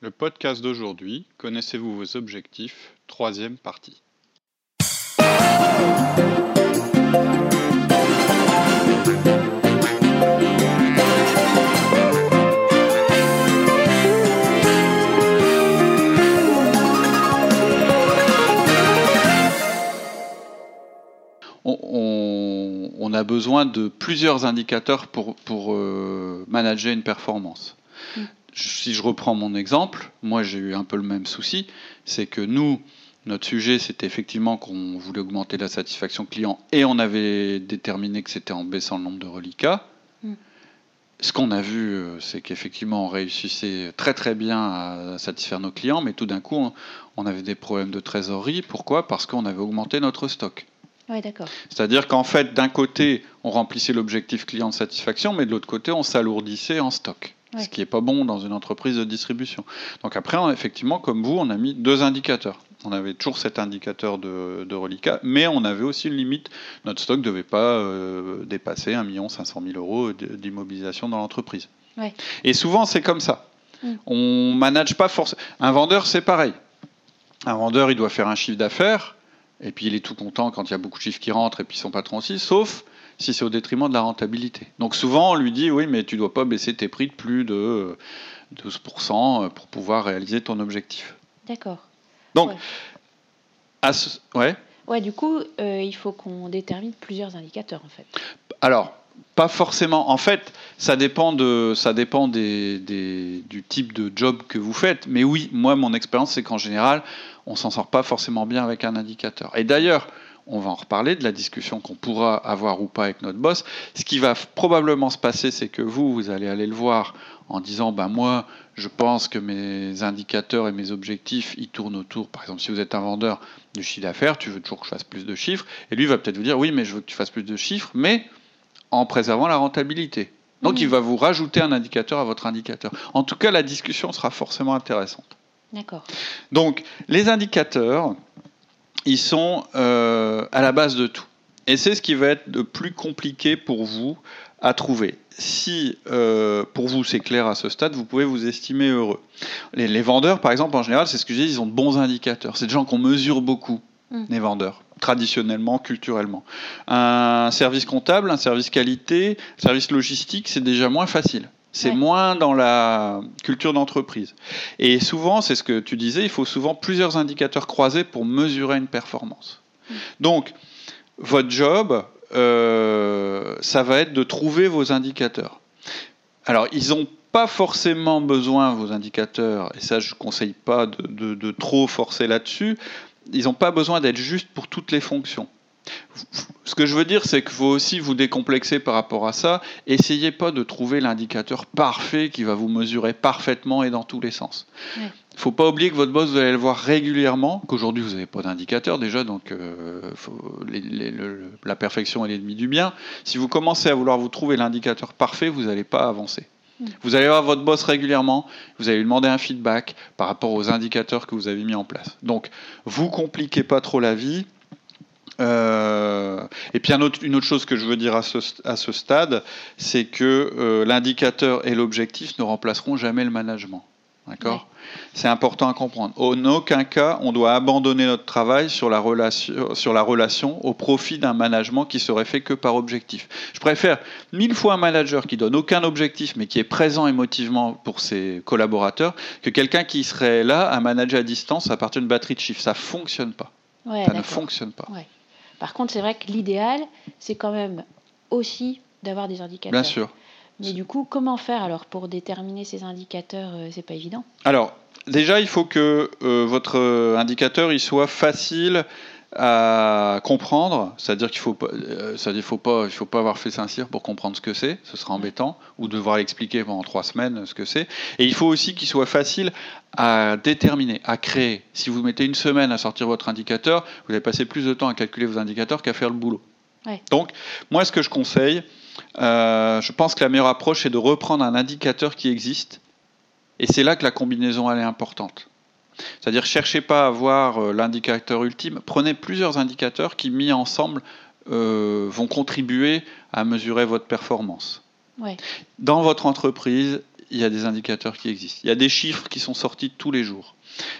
Le podcast d'aujourd'hui, connaissez-vous vos objectifs? Troisième partie. On, a besoin de plusieurs indicateurs pour, euh, manager une performance. Si je reprends mon exemple, moi j'ai eu un peu le même souci, c'est que nous, notre sujet, c'était effectivement qu'on voulait augmenter la satisfaction client et on avait déterminé que c'était en baissant le nombre de reliquats. Mm. Ce qu'on a vu, euh, c'est qu'effectivement, on réussissait très très bien à satisfaire nos clients, mais tout d'un coup, on avait des problèmes de trésorerie. Pourquoi? Parce qu'on avait augmenté notre stock. Oui, d'accord. C'est-à-dire qu'en fait, d'un côté, on remplissait l'objectif client de satisfaction, mais de l'autre côté, on s'alourdissait en stock. Ce qui n'est pas bon dans une entreprise de distribution. Donc après, effectivement, comme vous, on a mis deux indicateurs on avait toujours cet indicateur de, de, reliquat, mais on avait aussi une limite. Notre stock ne devait pas euh, dépasser 1 500 000 euros d'immobilisation dans l'entreprise. Et souvent, c'est comme ça. Mm. On manage pas forcément. Un vendeur, c'est pareil. Un vendeur, il doit faire un chiffre d'affaires, et puis il est tout content quand il y a beaucoup de chiffres qui rentrent, et puis son patron aussi, sauf si c'est au détriment de la rentabilité. Donc souvent, on lui dit, oui, mais tu ne dois pas baisser tes prix de plus de 12% pour pouvoir réaliser ton objectif. D'accord. Donc, ouais. ouais. du coup, euh, il faut qu'on détermine plusieurs indicateurs, en fait. Alors, pas forcément. En fait, ça dépend, de, ça dépend des, du type de job que vous faites. Mais oui, moi, mon expérience, c'est qu'en général, on s'en sort pas forcément bien avec un indicateur. Et d'ailleurs, on va en reparler de la discussion qu'on pourra avoir ou pas avec notre boss. Ce qui va probablement se passer, c'est que vous, vous allez aller le voir en disant, ben moi, je pense que mes indicateurs et mes objectifs, ils tournent autour, par exemple, si vous êtes un vendeur du chiffre d'affaires, tu veux toujours que je fasse plus de chiffres, et lui va peut-être vous dire, oui, mais je veux que tu fasses plus de chiffres, mais en préservant la rentabilité. Donc mmh. il va vous rajouter un indicateur à votre indicateur. En tout cas, la discussion sera forcément intéressante. D'accord. Donc, les indicateurs, ils sont euh, à la base de tout. Et c'est ce qui va être le plus compliqué pour vous à trouver. Si euh, pour vous c'est clair à ce stade, vous pouvez vous estimer heureux. Les, vendeurs, par exemple, en général, c'est ce que je dis, ils ont de bons indicateurs. C'est des gens qu'on mesure beaucoup, mm. les vendeurs, traditionnellement, culturellement. Un service comptable, un service qualité, un service logistique, c'est déjà moins facile. C'est moins dans la culture d'entreprise. Et souvent, c'est ce que tu disais, il faut souvent plusieurs indicateurs croisés pour mesurer une performance. Mm. Donc, votre job, euh, ça va être de trouver vos indicateurs. Alors, ils n'ont pas forcément besoin, vos indicateurs, et ça je ne conseille pas de, trop forcer là-dessus, ils n'ont pas besoin d'être juste pour toutes les fonctions. Ce que je veux dire, c'est que faut aussi vous décomplexer par rapport à ça. Essayez pas de trouver l'indicateur parfait qui va vous mesurer parfaitement et dans tous les sens. Il ne faut pas oublier que votre boss, vous allez le voir régulièrement, qu'aujourd'hui vous n'avez pas d'indicateur déjà, donc euh, la perfection est l'ennemi du bien. Si vous commencez à vouloir vous trouver l'indicateur parfait, vous n'allez pas avancer. Vous allez voir votre boss régulièrement, vous allez lui demander un feedback par rapport aux indicateurs que vous avez mis en place. Donc, vous compliquez pas trop la vie. Euh, et puis une autre chose que je veux dire à ce, à ce stade, c'est que euh, l'indicateur et l'objectif ne remplaceront jamais le management. D'accord? C'est important à comprendre. En aucun cas, on doit abandonner notre travail sur la relation, sur la relation au profit d'un management qui serait fait que par objectif. Je préfère mille fois un manager qui donne aucun objectif mais qui est présent émotivement pour ses collaborateurs que quelqu'un qui serait là à manager à distance à partir d'une batterie de chiffres. Ça fonctionne pas. ça ne fonctionne pas. Par contre, c'est vrai que l'idéal, c'est quand même aussi d'avoir des indicateurs. Bien sûr. Mais du coup, comment faire alors pour déterminer ces indicateurs euh, C'est pas évident. Alors, déjà, il faut que euh, votre indicateur il soit facile à comprendre, c'est-à-dire qu'il faut pas, euh, faut pas, il faut pas avoir fait Saint-Cyr pour comprendre ce que c'est, ce sera embêtant, ou devoir l'expliquer pendant trois semaines ce que c'est. Et il faut aussi qu'il soit facile à déterminer, à créer. Si vous mettez une semaine à sortir votre indicateur, vous allez passer plus de temps à calculer vos indicateurs qu'à faire le boulot. Donc, moi, ce que je conseille, euh, je pense que la meilleure approche, c'est de reprendre un indicateur qui existe, et c'est là que la combinaison elle est importante. C'est-à-dire, cherchez pas à avoir euh, l'indicateur ultime, prenez plusieurs indicateurs qui, mis ensemble, euh, vont contribuer à mesurer votre performance. Dans votre entreprise, il y a des indicateurs qui existent. Il y a des chiffres qui sont sortis tous les jours.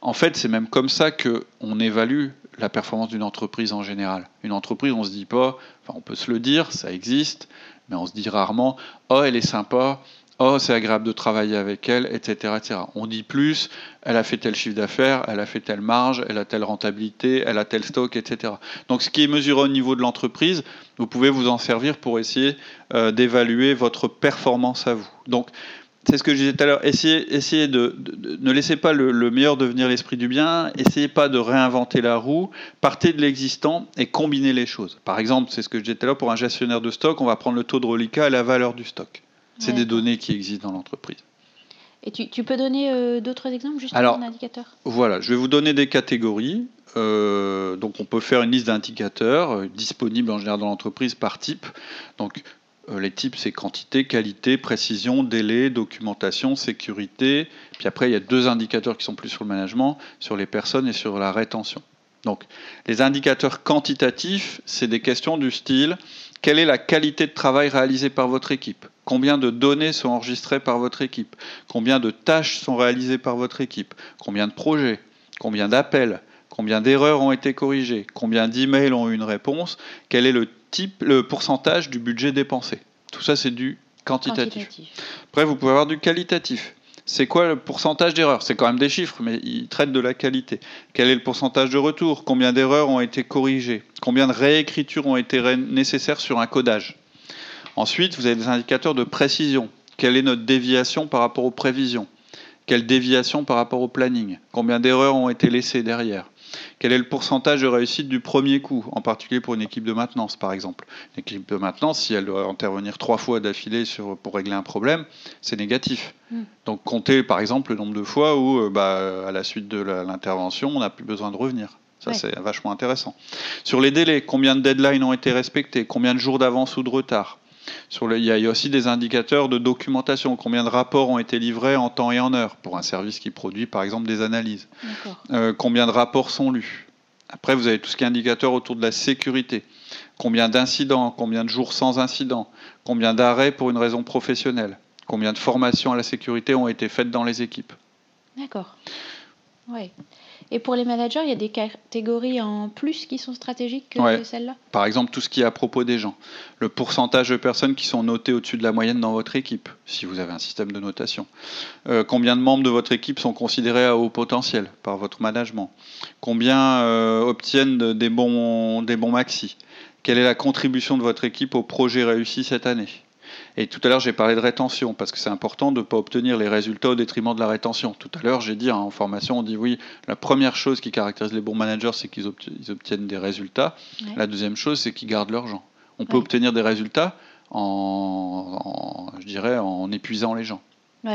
En fait, c'est même comme ça qu'on évalue la performance d'une entreprise en général. Une entreprise, on se dit pas, enfin, on peut se le dire, ça existe, mais on se dit rarement, oh, elle est sympa, oh, c'est agréable de travailler avec elle, etc., etc. On dit plus, elle a fait tel chiffre d'affaires, elle a fait telle marge, elle a telle rentabilité, elle a tel stock, etc. Donc ce qui est mesuré au niveau de l'entreprise, vous pouvez vous en servir pour essayer euh, d'évaluer votre performance à vous. Donc c'est ce que je disais tout à l'heure, essayez, de, ne laissez pas le, le meilleur devenir l'esprit du bien, essayez pas de réinventer la roue, partez de l'existant et combinez les choses. Par exemple, c'est ce que je disais tout à l'heure, pour un gestionnaire de stock, on va prendre le taux de reliquat et la valeur du stock. C'est des données qui existent dans l'entreprise. Et tu, peux donner euh, d'autres exemples juste Alors, Voilà, je vais vous donner des catégories. Euh, donc on peut faire une liste d'indicateurs euh, disponibles en général dans l'entreprise par type. Donc les types, c'est quantité, qualité, précision, délai, documentation, sécurité. Puis après, il y a deux indicateurs qui sont plus sur le management, sur les personnes et sur la rétention. Donc les indicateurs quantitatifs, c'est des questions du style quelle est la qualité de travail réalisée par votre équipe? Combien de données sont enregistrées par votre équipe? Combien de tâches sont réalisées par votre équipe? Combien de projets? Combien d'appels? Combien d'erreurs ont été corrigées? Combien d'emails ont eu une réponse? Quel est le type, le pourcentage du budget dépensé? Tout ça, c'est du quantitatif. Après, vous pouvez avoir du qualitatif. C'est quoi le pourcentage d'erreurs? C'est quand même des chiffres, mais ils traitent de la qualité. Quel est le pourcentage de retour Combien d'erreurs ont été corrigées? Combien de réécritures ont été nécessaires sur un codage? Ensuite, vous avez des indicateurs de précision. Quelle est notre déviation par rapport aux prévisions? Quelle déviation par rapport au planning? Combien d'erreurs ont été laissées derrière? Quel est le pourcentage de réussite du premier coup, en particulier pour une équipe de maintenance, par exemple? Une équipe de maintenance, si elle doit intervenir trois fois d'affilée pour régler un problème, c'est négatif. Hmm. Donc comptez, par exemple, le nombre de fois où, euh, bah, à la suite de l'intervention, on n'a plus besoin de revenir. Ça, c'est vachement intéressant. Sur les délais, combien de deadlines ont été respectés Combien de jours d'avance ou de retard? Sur il y a aussi des indicateurs de documentation, combien de rapports ont été livrés en temps et en heure pour un service qui produit par exemple des analyses. Euh, combien de rapports sont lus. Après, vous avez tout ce qui est indicateur autour de la sécurité. Combien d'incidents, combien de jours sans incidents, combien d'arrêts pour une raison professionnelle, combien de formations à la sécurité ont été faites dans les équipes. D'accord. Ouais. Et pour les managers, il y a des catégories en plus qui sont stratégiques que celles-là Par exemple, tout ce qui est à propos des gens. Le pourcentage de personnes qui sont notées au-dessus de la moyenne dans votre équipe, si vous avez un système de notation. Euh, combien de membres de votre équipe sont considérés à haut potentiel par votre management? Combien euh, obtiennent des bons, des bons maxi Quelle est la contribution de votre équipe au projet réussi cette année? Et tout à l'heure, j'ai parlé de rétention, parce que c'est important de ne pas obtenir les résultats au détriment de la rétention. Tout à l'heure, j'ai dit hein, en formation, on dit oui, la première chose qui caractérise les bons managers, c'est qu'ils obtiennent des résultats. La deuxième chose, c'est qu'ils gardent leur gens. On peut obtenir des résultats en, je dirais, en épuisant les gens.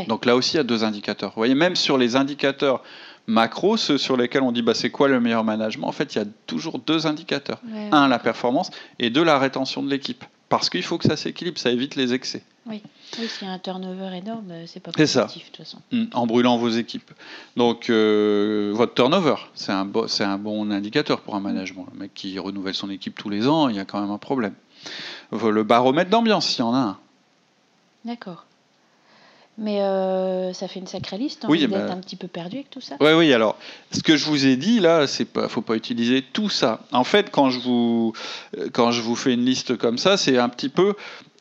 Donc là aussi, il y a deux indicateurs. Vous voyez, même sur les indicateurs macro, ceux sur lesquels on dit bah, c'est quoi le meilleur management, en fait, il y a toujours deux indicateurs. Un, la performance, et deux, la rétention de l'équipe. Parce qu'il faut que ça s'équilibre, ça évite les excès. Oui, oui s'il y a un turnover énorme, euh, c'est pas positif ça. de toute façon. Mm, en brûlant vos équipes. Donc, euh, votre turnover, c'est un, un bon indicateur pour un management. Le mec qui renouvelle son équipe tous les ans, il y a quand même un problème. Le baromètre d'ambiance, s'il y en a un. D'accord. Mais euh, ça fait une sacrée liste, hein, oui, bah... un petit peu perdu avec tout ça. Oui, oui, alors, ce que je vous ai dit, là, c'est pas, faut pas utiliser tout ça. En fait, quand je vous, quand je vous fais une liste comme ça, c'est un petit peu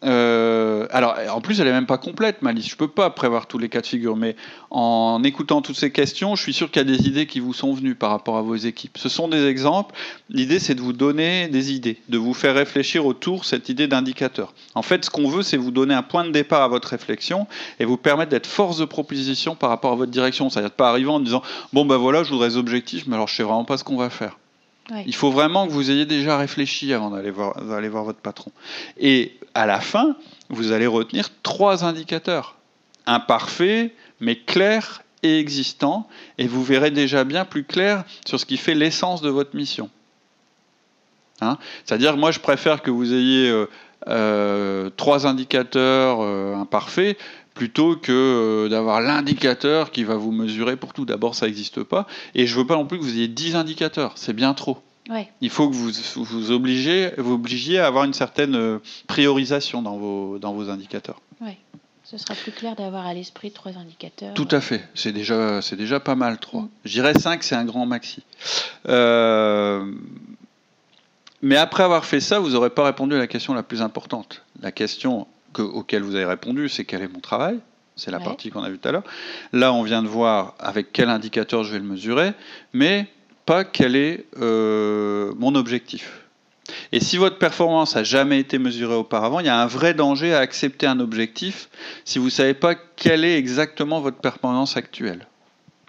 euh, alors, en plus, elle est même pas complète, ma liste. Je peux pas prévoir tous les cas de figure, mais en écoutant toutes ces questions, je suis sûr qu'il y a des idées qui vous sont venues par rapport à vos équipes. Ce sont des exemples. L'idée, c'est de vous donner des idées, de vous faire réfléchir autour cette idée d'indicateur. En fait, ce qu'on veut, c'est vous donner un point de départ à votre réflexion et vous permettre d'être force de proposition par rapport à votre direction. C'est-à-dire pas arriver en disant bon ben voilà, je voudrais des objectifs, mais alors je sais vraiment pas ce qu'on va faire. Il faut vraiment que vous ayez déjà réfléchi avant d'aller voir, votre patron. Et à la fin, vous allez retenir trois indicateurs. Imparfait, mais clair et existant. Et vous verrez déjà bien plus clair sur ce qui fait l'essence de votre mission. Hein? C'est-à-dire, moi, je préfère que vous ayez euh, euh, trois indicateurs euh, imparfaits plutôt que d'avoir l'indicateur qui va vous mesurer pour tout. D'abord, ça n'existe pas. Et je ne veux pas non plus que vous ayez dix indicateurs. C'est bien trop. Il faut que vous vous obligiez, vous obligiez à avoir une certaine priorisation dans vos, dans vos indicateurs. Oui. Ce sera plus clair d'avoir à l'esprit trois indicateurs. Tout à fait. C'est déjà, c'est déjà pas mal, trois. Mm. Je dirais cinq, c'est un grand maxi. Euh, mais après avoir fait ça, vous n'aurez pas répondu à la question la plus importante. La question que, auquel vous avez répondu, c'est quel est mon travail C'est la partie qu'on a vue tout à l'heure. Là, on vient de voir avec quel indicateur je vais le mesurer, mais pas quel est euh, mon objectif. Et si votre performance n'a jamais été mesurée auparavant, il y a un vrai danger à accepter un objectif si vous ne savez pas quelle est exactement votre performance actuelle.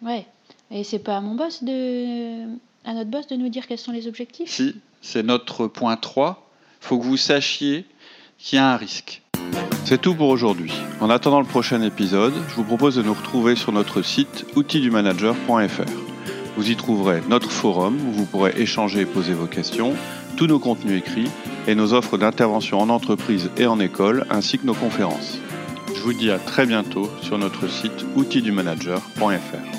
Ouais. Et c'est pas à mon boss de à notre boss de nous dire quels sont les objectifs? Si, c'est notre point 3. Il faut que vous sachiez qu'il y a un risque. C'est tout pour aujourd'hui. En attendant le prochain épisode, je vous propose de nous retrouver sur notre site outildumanager.fr. Vous y trouverez notre forum où vous pourrez échanger et poser vos questions, tous nos contenus écrits et nos offres d'intervention en entreprise et en école, ainsi que nos conférences. Je vous dis à très bientôt sur notre site outildumanager.fr.